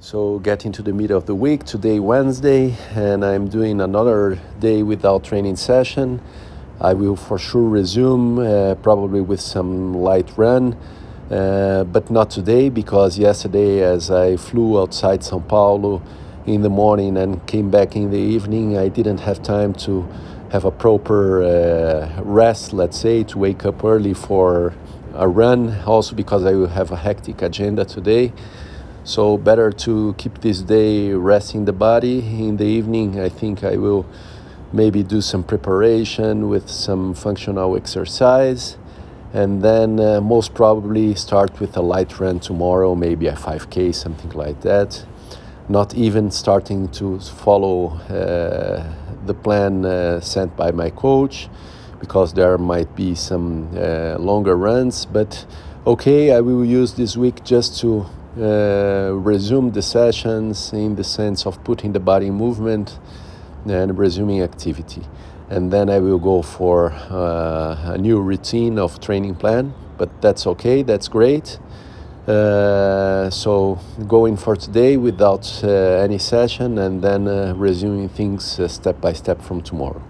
So, getting to the middle of the week, today, Wednesday, and I'm doing another day without training session. I will for sure resume, uh, probably with some light run, uh, but not today because yesterday, as I flew outside Sao Paulo in the morning and came back in the evening, I didn't have time to have a proper uh, rest, let's say, to wake up early for a run, also because I will have a hectic agenda today. So better to keep this day resting the body. In the evening, I think I will maybe do some preparation with some functional exercise, and then uh, most probably start with a light run tomorrow, maybe a 5K, something like that. Not even starting to follow uh, the plan uh, sent by my coach because there might be some uh, longer runs, but okay, I will use this week just to uh, resume the sessions in the sense of putting the body in movement and resuming activity. And then I will go for uh, a new routine of training plan, but that's okay, that's great. Uh, so going for today without uh, any session and then uh, resuming things step by step from tomorrow.